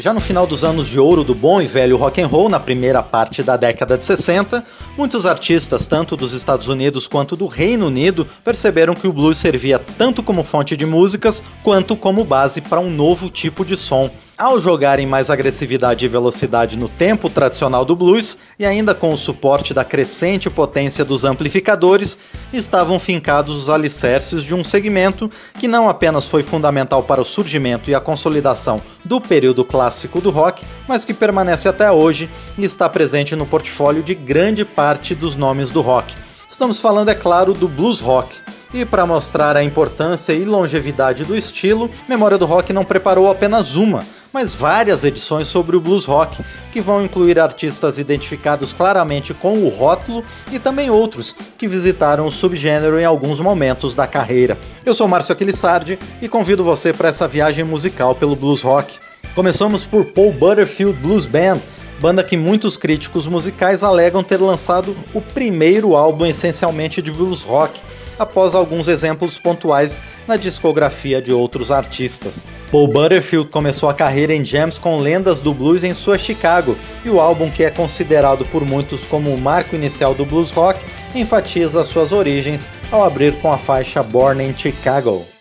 Já no final dos anos de ouro do bom e velho rock and roll, na primeira parte da década de 60, muitos artistas, tanto dos Estados Unidos quanto do Reino Unido, perceberam que o blues servia tanto como fonte de músicas quanto como base para um novo tipo de som, ao jogarem mais agressividade e velocidade no tempo tradicional do blues e ainda com o suporte da crescente potência dos amplificadores, estavam fincados os alicerces de um segmento que não apenas foi fundamental para o surgimento e a consolidação do período clássico do rock, mas que permanece até hoje e está presente no portfólio de grande parte dos nomes do rock. Estamos falando, é claro, do blues rock. E para mostrar a importância e longevidade do estilo, Memória do Rock não preparou apenas uma, mas várias edições sobre o blues rock, que vão incluir artistas identificados claramente com o rótulo e também outros que visitaram o subgênero em alguns momentos da carreira. Eu sou Márcio Aquilissardi e convido você para essa viagem musical pelo blues rock. Começamos por Paul Butterfield Blues Band, banda que muitos críticos musicais alegam ter lançado o primeiro álbum essencialmente de blues rock após alguns exemplos pontuais na discografia de outros artistas. Paul Butterfield começou a carreira em jams com lendas do blues em sua Chicago, e o álbum, que é considerado por muitos como o marco inicial do blues rock, enfatiza suas origens ao abrir com a faixa Born in Chicago.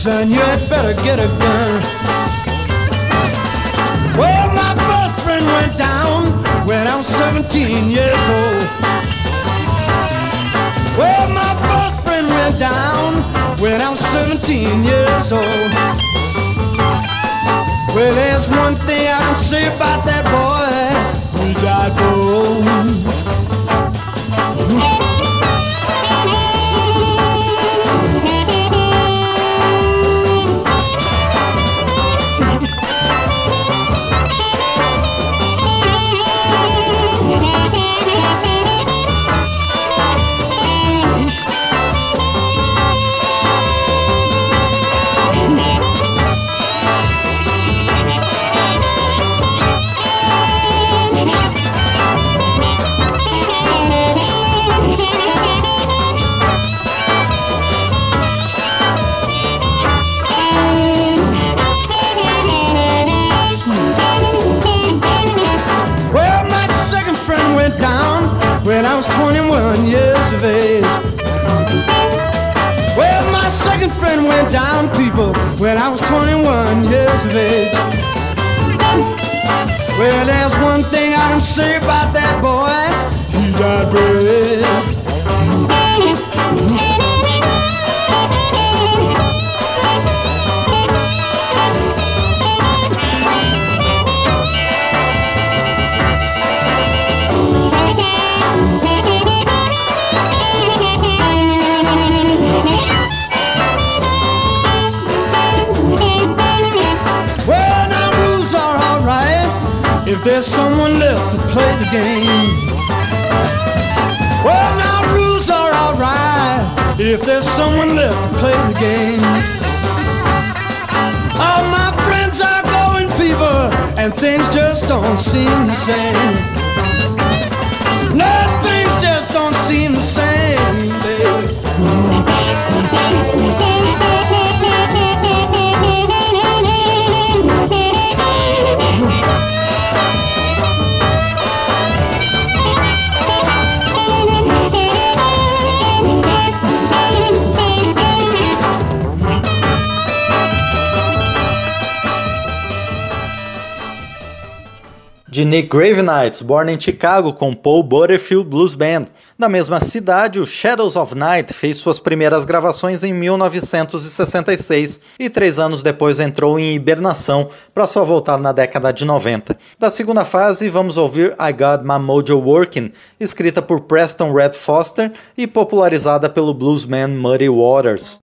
Son, you had better get a gun. Well, my first friend went down when I was 17 years old. Well, my first friend went down when I was 17 years old. Well, there's one thing I can say about that boy. He died broke. when I was 21 years of age. Well, there's one thing I can say about that boy. He died brave. If there's someone left to play the game. Well, now rules are alright if there's someone left to play the game. All my friends are going fever, and things just don't seem the same. De Nick Gravenites, Born in Chicago, com Paul Butterfield Blues Band. Na mesma cidade, o Shadows of Night fez suas primeiras gravações em 1966 e três anos depois entrou em hibernação para só voltar na década de 90. Da segunda fase, vamos ouvir I Got My Mojo Working, escrita por Preston Red Foster e popularizada pelo bluesman Muddy Waters.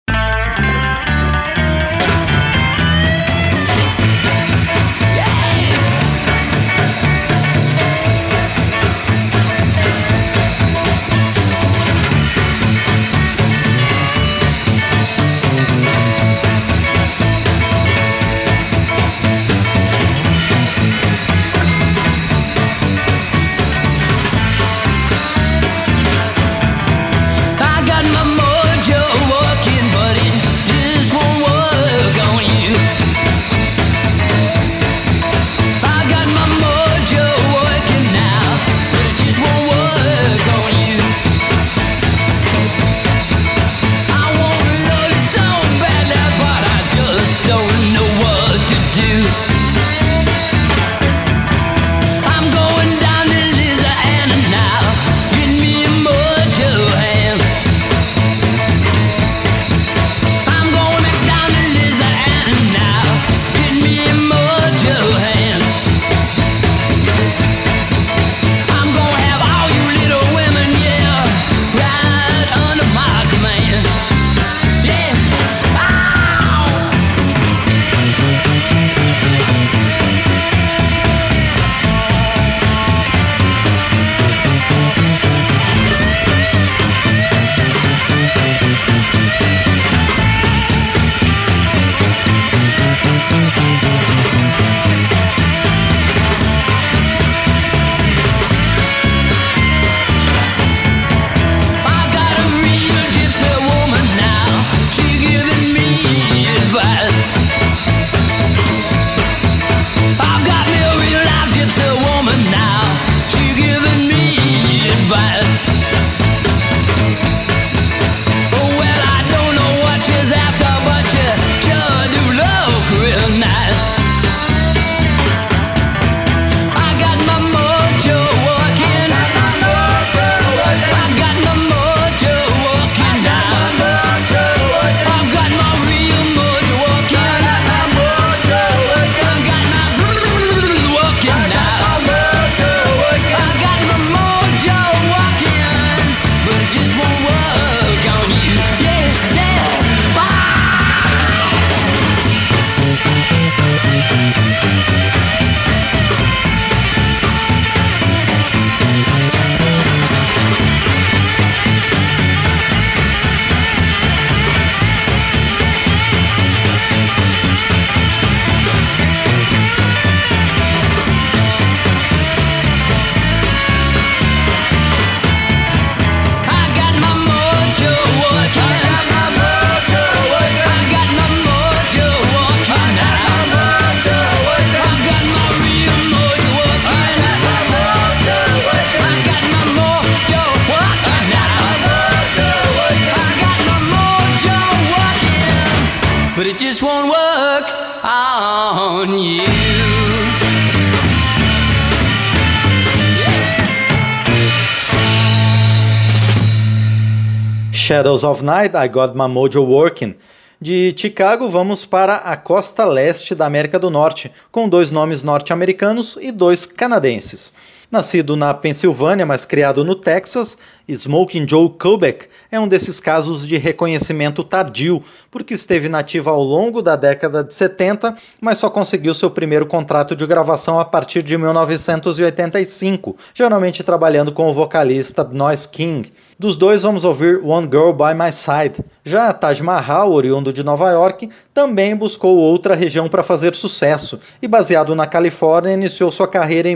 Shadows of Night, I Got My Mojo Working. De Chicago, vamos para a costa leste da América do Norte, com dois nomes norte-americanos e dois canadenses. Nascido na Pensilvânia, mas criado no Texas, Smoking Joe Kubek é um desses casos de reconhecimento tardio, porque esteve nativa ao longo da década de 70, mas só conseguiu seu primeiro contrato de gravação a partir de 1985, geralmente trabalhando com o vocalista Noise King. Dos dois vamos ouvir One Girl by My Side. Já Taj Mahal, oriundo de Nova York, também buscou outra região para fazer sucesso e, baseado na Califórnia, iniciou sua carreira em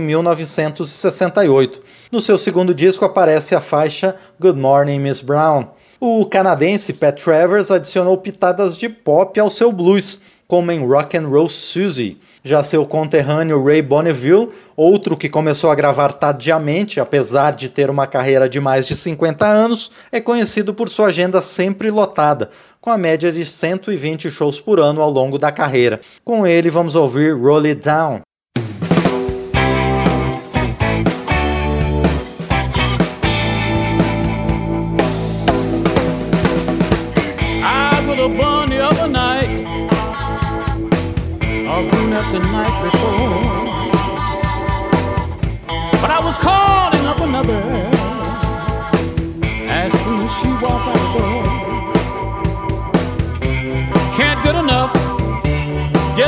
1968. No seu segundo disco aparece a faixa Good Morning Miss Brown. O canadense Pat Travers adicionou pitadas de pop ao seu blues, como em Rock and Roll Susie. Já seu conterrâneo Ray Bonneville, outro que começou a gravar tardiamente, apesar de ter uma carreira de mais de 50 anos, é conhecido por sua agenda sempre lotada, com a média de 120 shows por ano ao longo da carreira. Com ele vamos ouvir Roll It Down.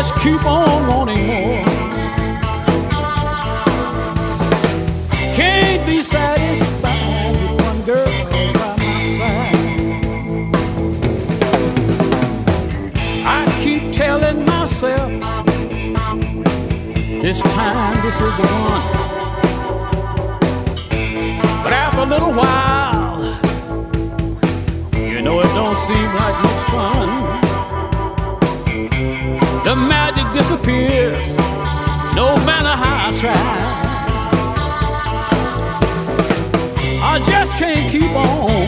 just keep on wanting more. Can't be satisfied with one girl by my side. I keep telling myself this time this is the one. But after a little while, you know it don't seem like much fun the magic disappears, no matter how I try. I just can't keep on.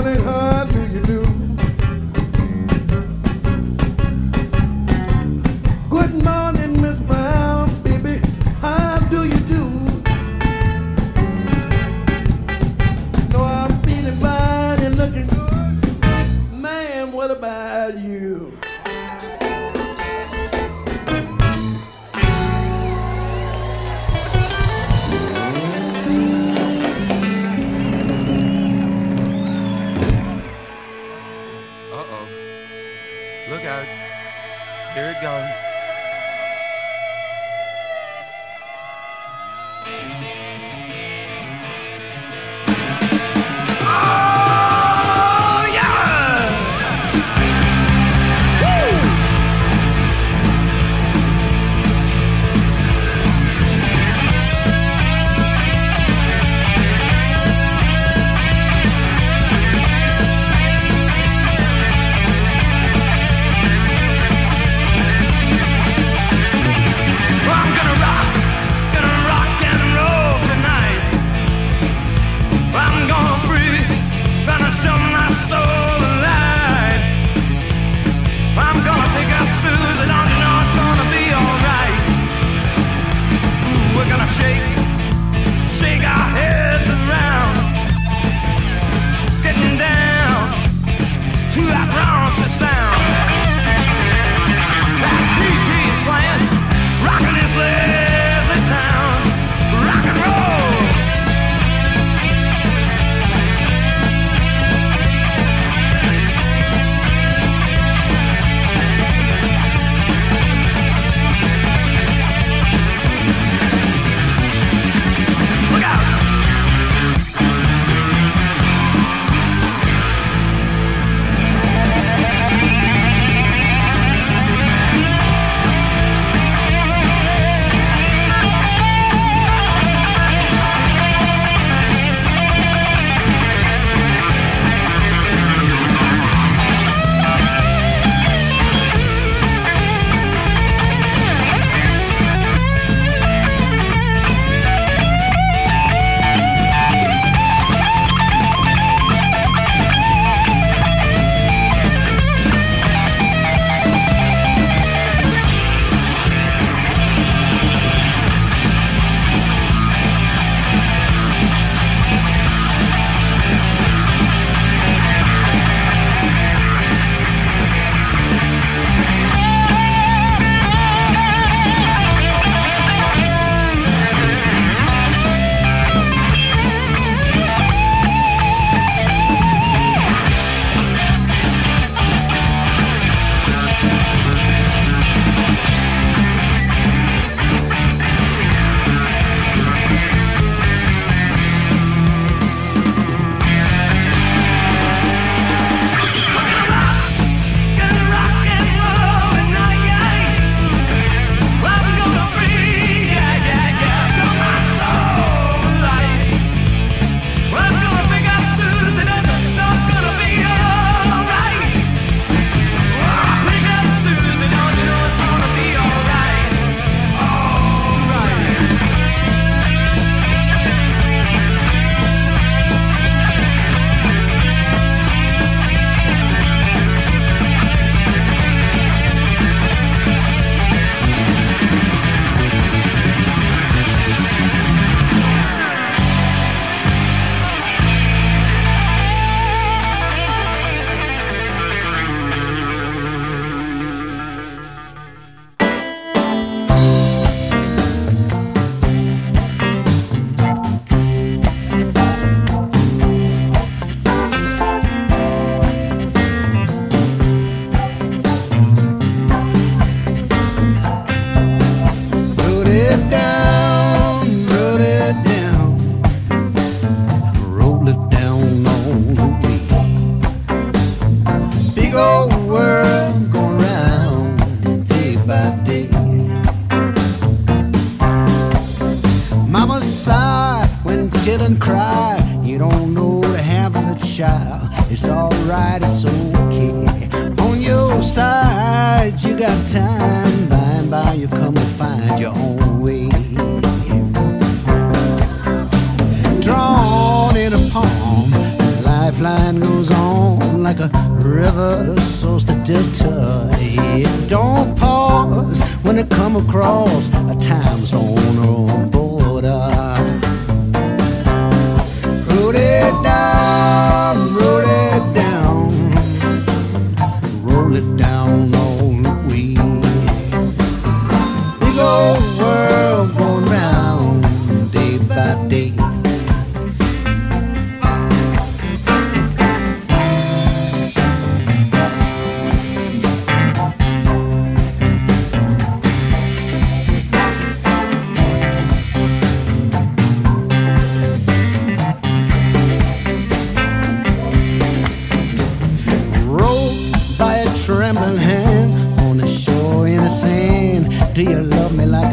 morning, honey.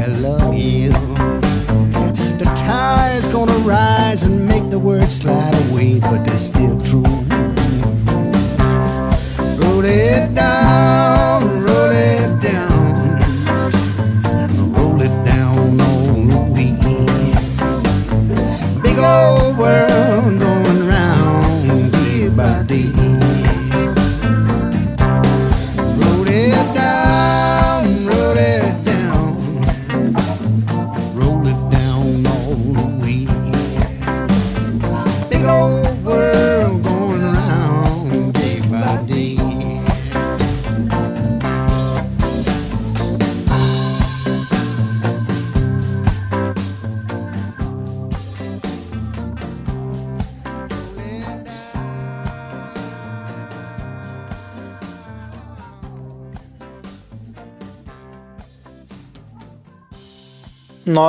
Love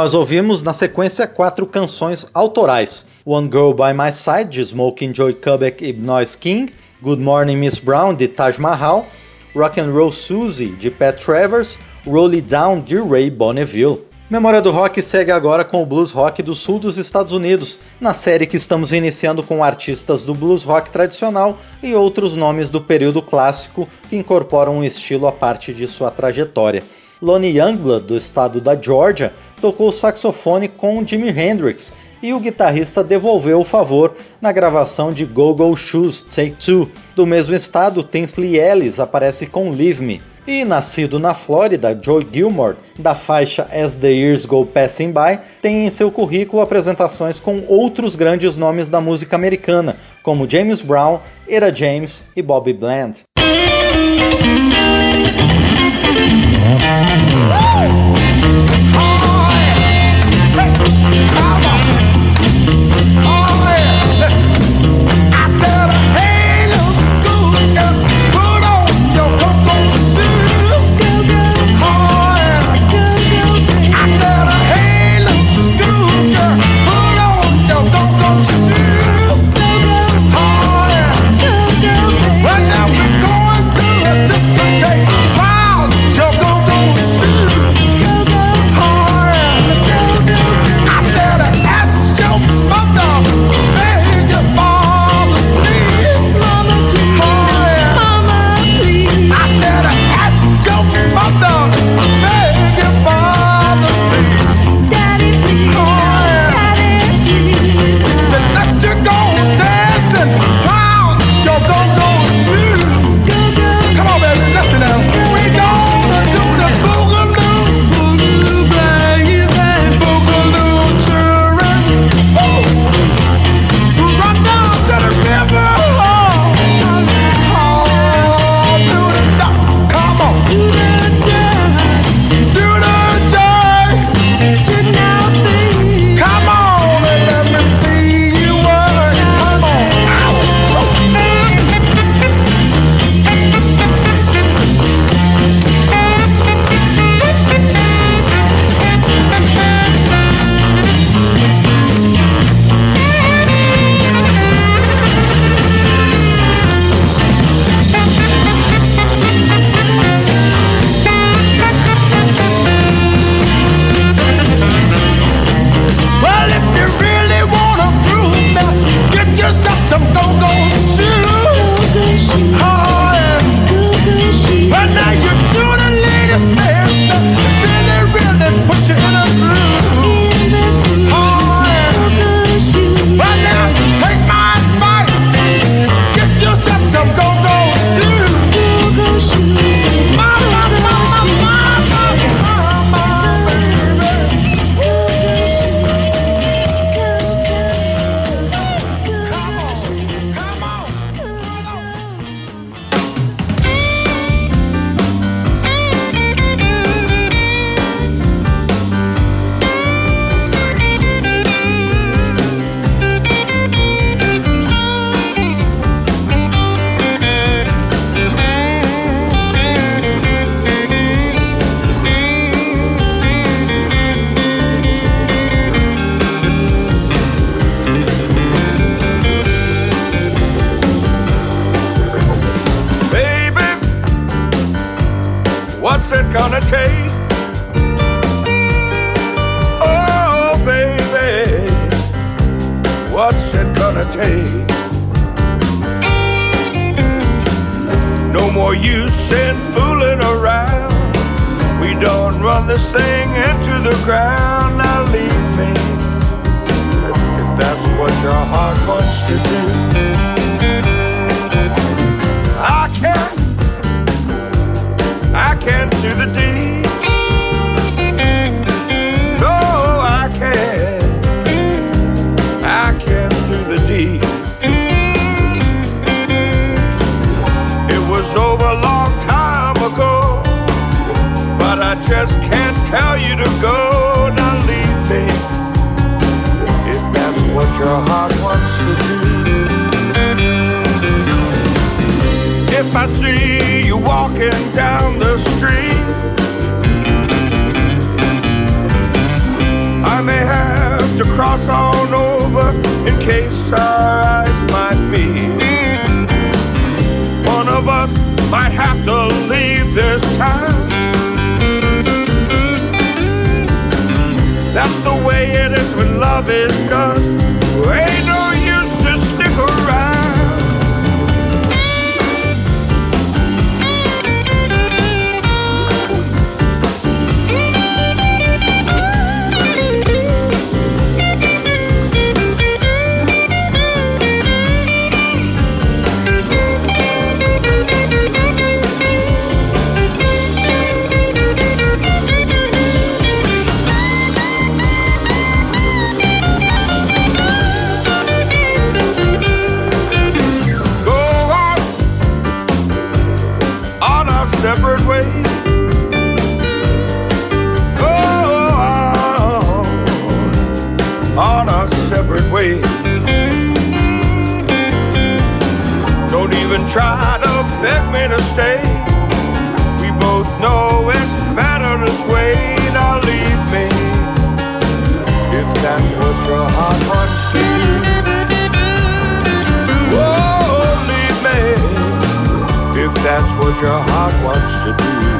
Nós ouvimos na sequência quatro canções autorais: One Girl by My Side, de Smoking Joy Kubek e Noise King, Good Morning Miss Brown, de Taj Mahal, Rock and Roll Susie, de Pat Travers, Roll It Down, de Ray Bonneville. Memória do Rock segue agora com o blues rock do sul dos Estados Unidos, na série que estamos iniciando com artistas do blues rock tradicional e outros nomes do período clássico que incorporam um estilo à parte de sua trajetória. Lonnie Youngblood, do estado da Georgia, tocou saxofone com Jimi Hendrix e o guitarrista devolveu o favor na gravação de Go Go Shoes Take Two. Do mesmo estado, Tinsley Ellis aparece com Leave Me. E nascido na Flórida, Joe Gilmore, da faixa As the Years Go Passing By, tem em seu currículo apresentações com outros grandes nomes da música americana, como James Brown, Era James e Bobby Bland. Yeah. What your heart wants to do.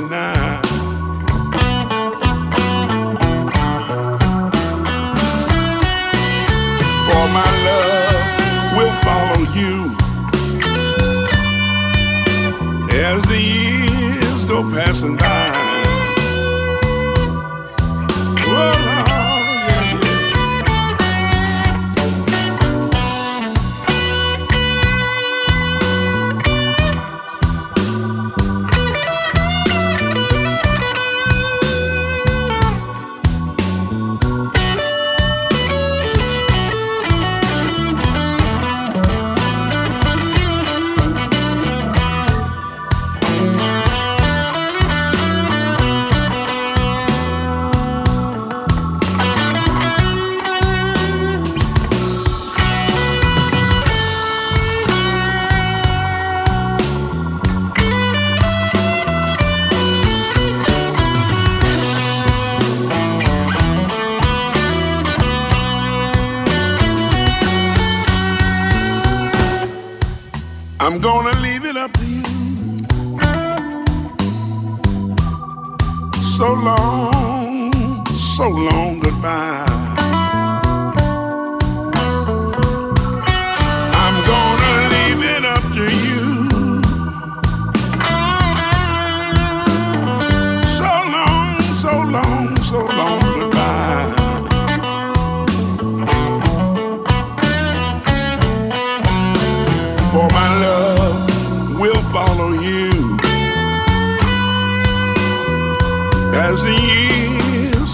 Deny.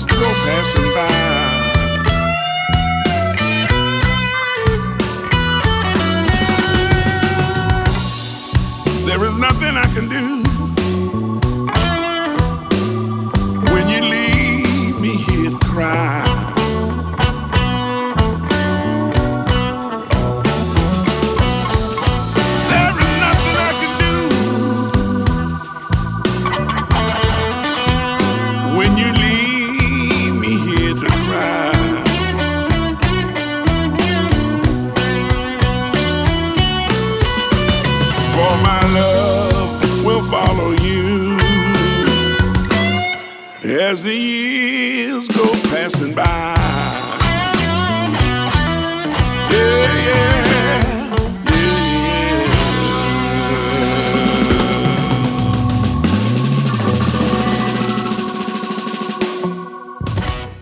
Go passing by. There is nothing I can do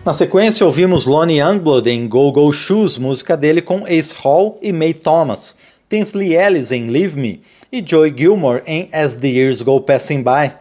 Na sequência, ouvimos Lonnie Youngblood em Go Go Shoes, música dele com Ace Hall e Mae Thomas, Tinsley Ellis em Leave Me e Joey Gilmore em As the Years Go Passing By.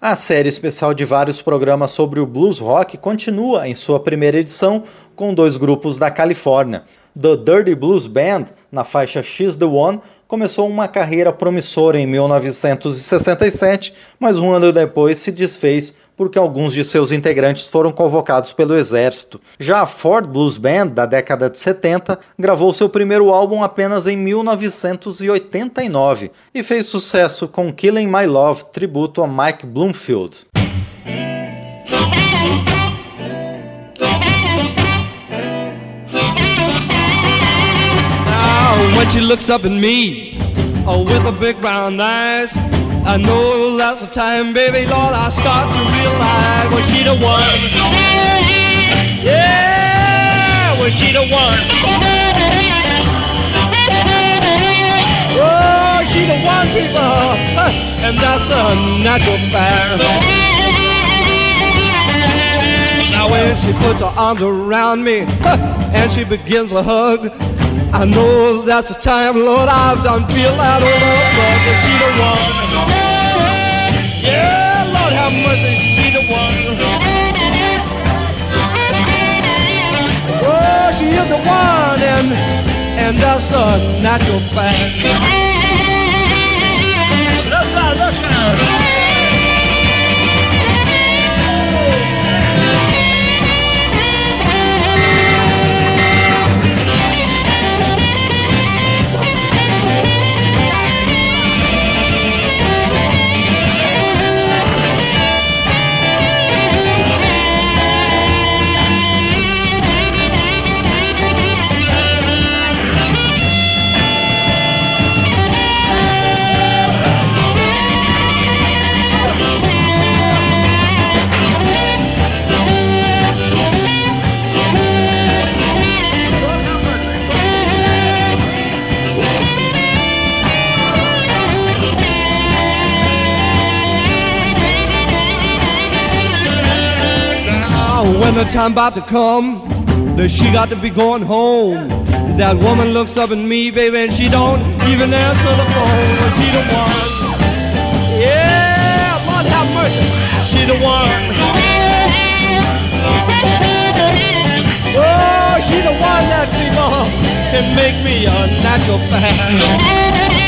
A série especial de vários programas sobre o blues rock continua em sua primeira edição com dois grupos da Califórnia. The Dirty Blues Band, na faixa X The One, começou uma carreira promissora em 1967, mas um ano depois se desfez porque alguns de seus integrantes foram convocados pelo exército. Já a Ford Blues Band, da década de 70, gravou seu primeiro álbum apenas em 1989 e fez sucesso com Killing My Love, tributo a Mike Bloomfield. When she looks up at me, oh, with her big brown eyes, I know that's the time, baby, Lord, I start to realize, was she the one. Yeah, but she the one. Oh, she the one, people, and that's a natural fact. Now when she puts her arms around me and she begins a hug, I know that's the time, Lord, I've done feel that old love, but she the one. Yeah, Lord have mercy, she the one. Oh, she is the one, and and that's a natural fact. Look out, look out. The time about to come that she got to be going home. That woman looks up at me, baby, and she don't even answer the phone. She the one. Yeah, Lord have mercy. She the one. Oh, she the one that people can make me a natural fan.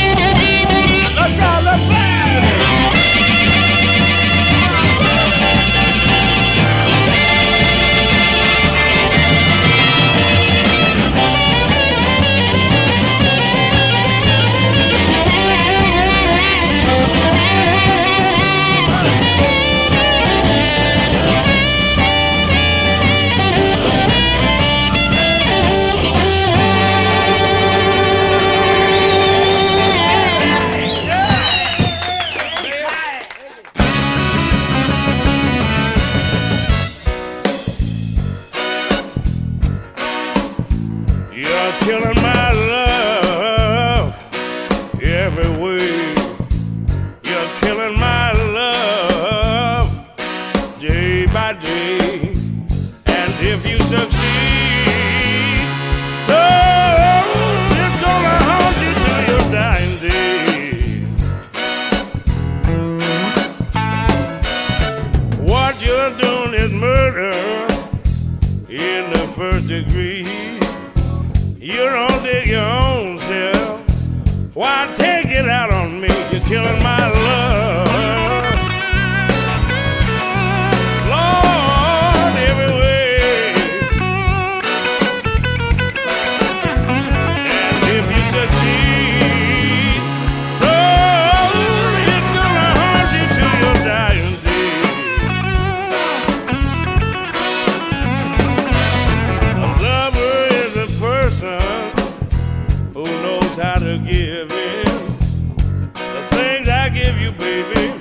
Give you, baby,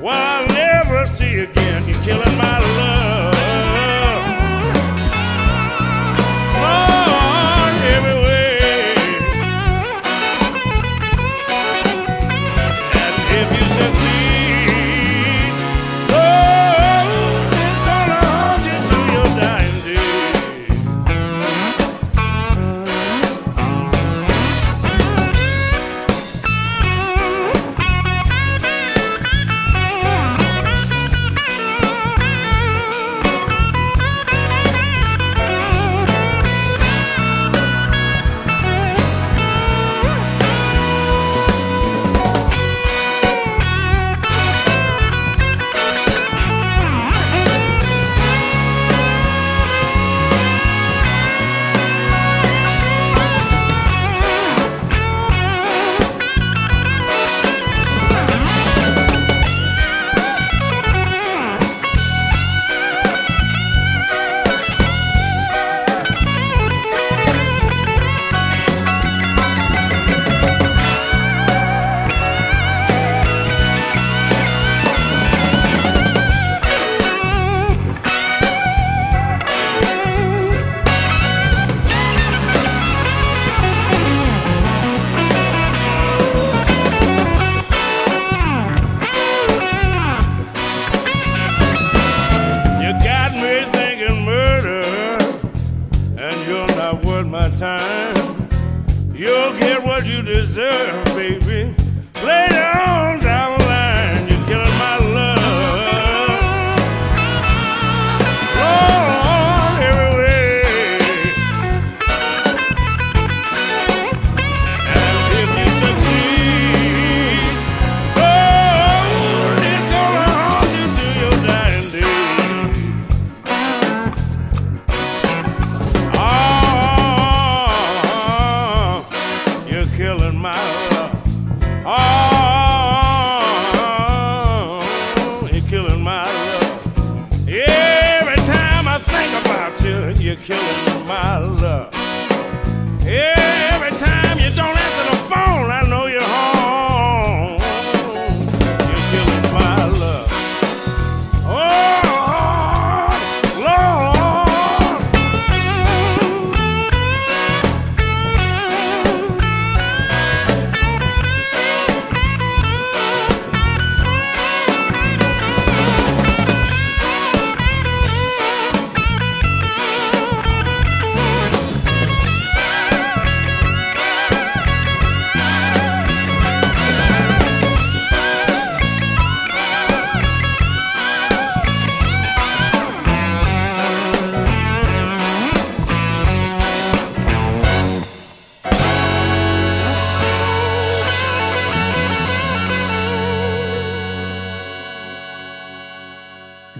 well,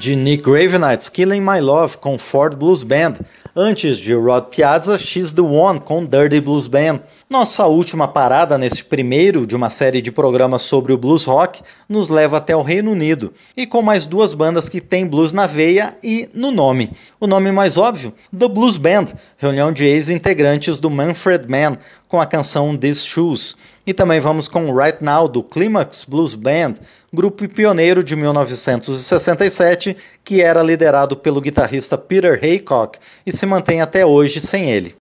de Nick Gravenight's Killing My Love com Ford Blues Band, antes de Rod Piazza, She's the One com Dirty Blues Band. Nossa última parada nesse primeiro de uma série de programas sobre o blues rock nos leva até o Reino Unido, e com mais duas bandas que têm blues na veia e no nome. O nome mais óbvio, The Blues Band, reunião de ex-integrantes do Manfred Mann, com a canção These Shoes. E também vamos com Right Now, do Climax Blues Band, grupo pioneiro de 1967, que era liderado pelo guitarrista Peter Haycock e se mantém até hoje sem ele.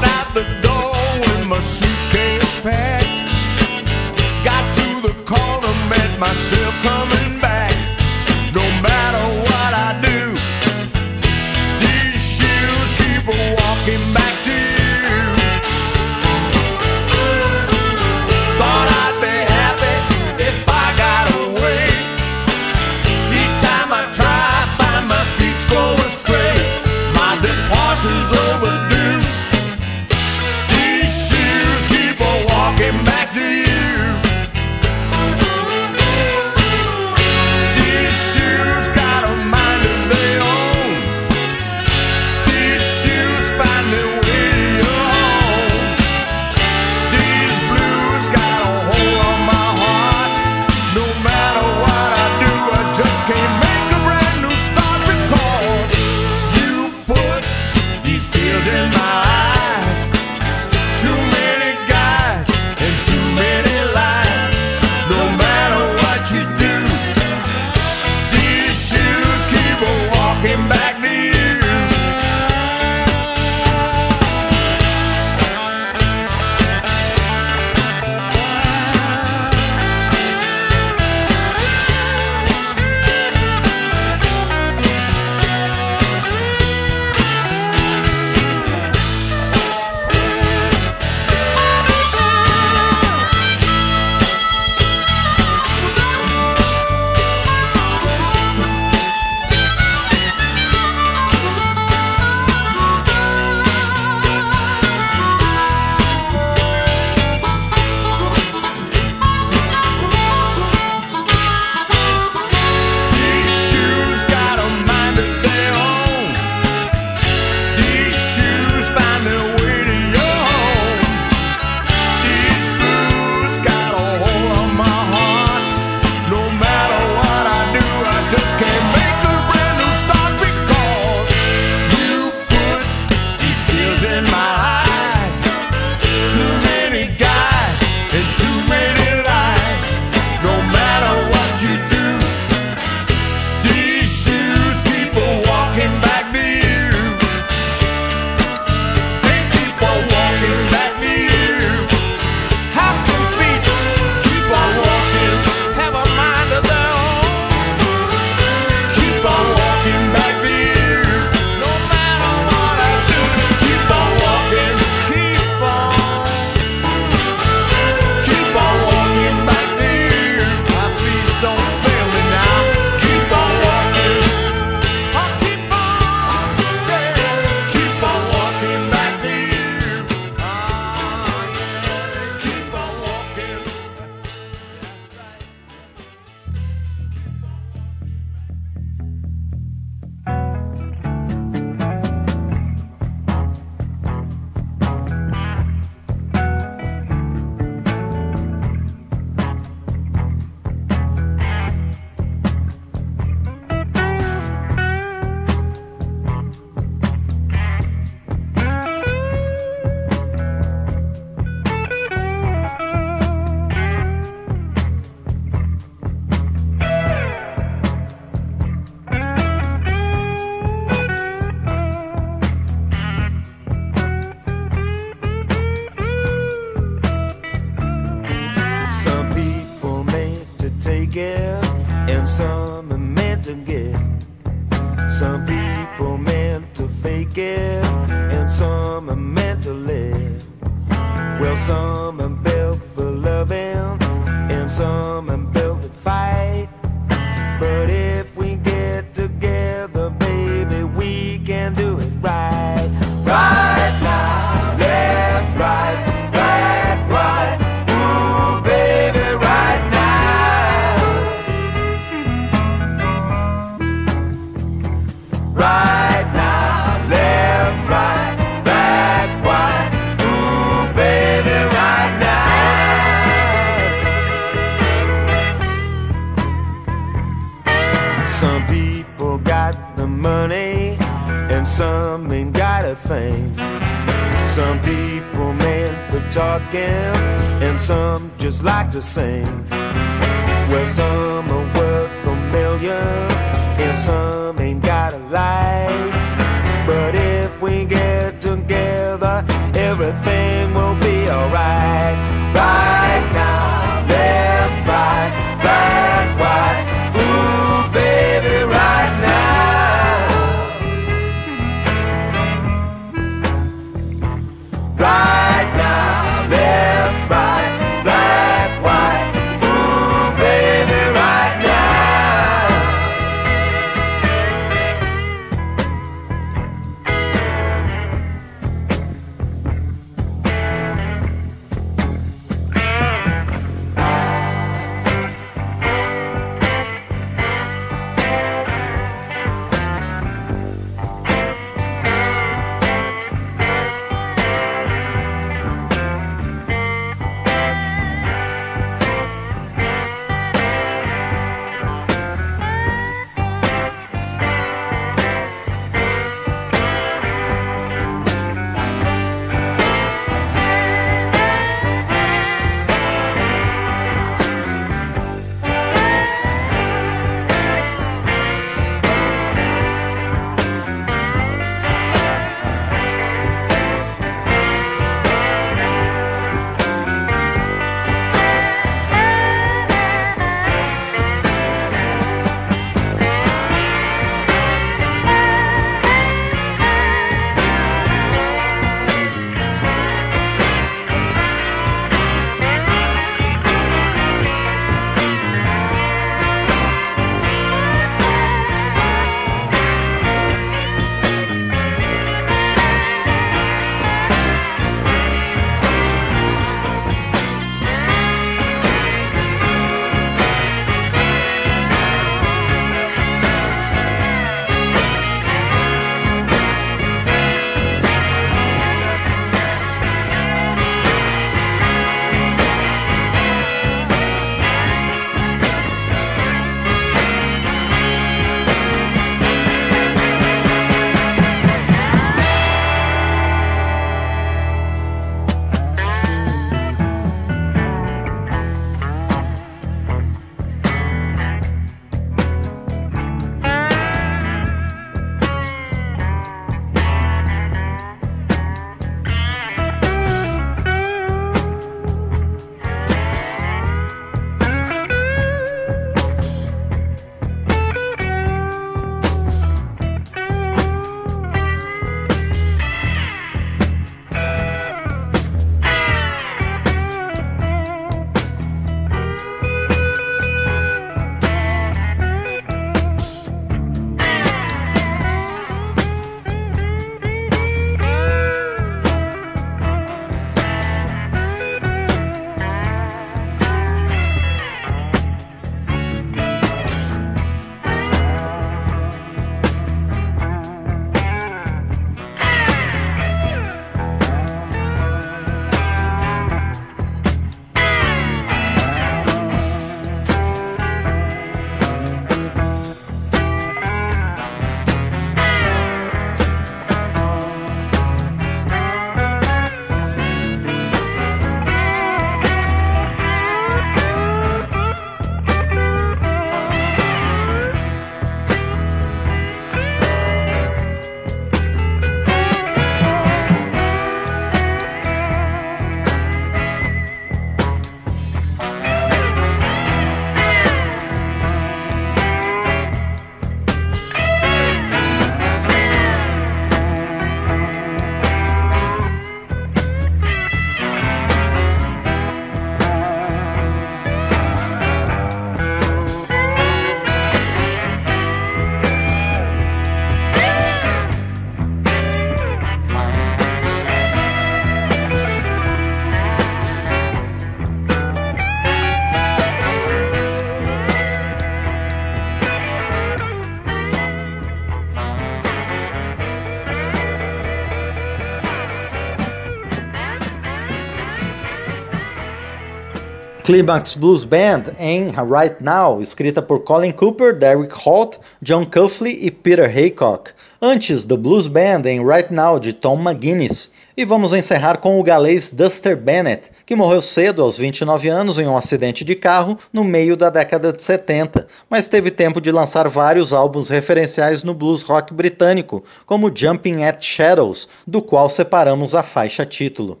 Climax Blues Band em Right Now, escrita por Colin Cooper, Derek Holt, John Cuffley e Peter Haycock. Antes, The Blues Band em Right Now, de Tom McGuinness. E vamos encerrar com o galês Duster Bennett, que morreu cedo, aos 29 anos, em um acidente de carro no meio da década de 70, mas teve tempo de lançar vários álbuns referenciais no blues rock britânico, como Jumping at Shadows, do qual separamos a faixa título.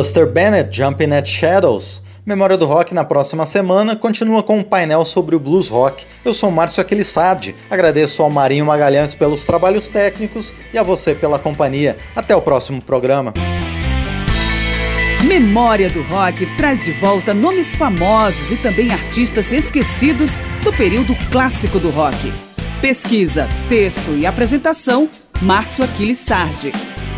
Duster Bennett, Jumping at Shadows. Memória do Rock na próxima semana continua com um painel sobre o blues rock. Eu sou Márcio Aquilissardi, agradeço ao Marinho Magalhães pelos trabalhos técnicos e a você pela companhia. Até o próximo programa. Memória do Rock traz de volta nomes famosos e também artistas esquecidos do período clássico do rock. Pesquisa, texto e apresentação, Márcio Aquilissardi.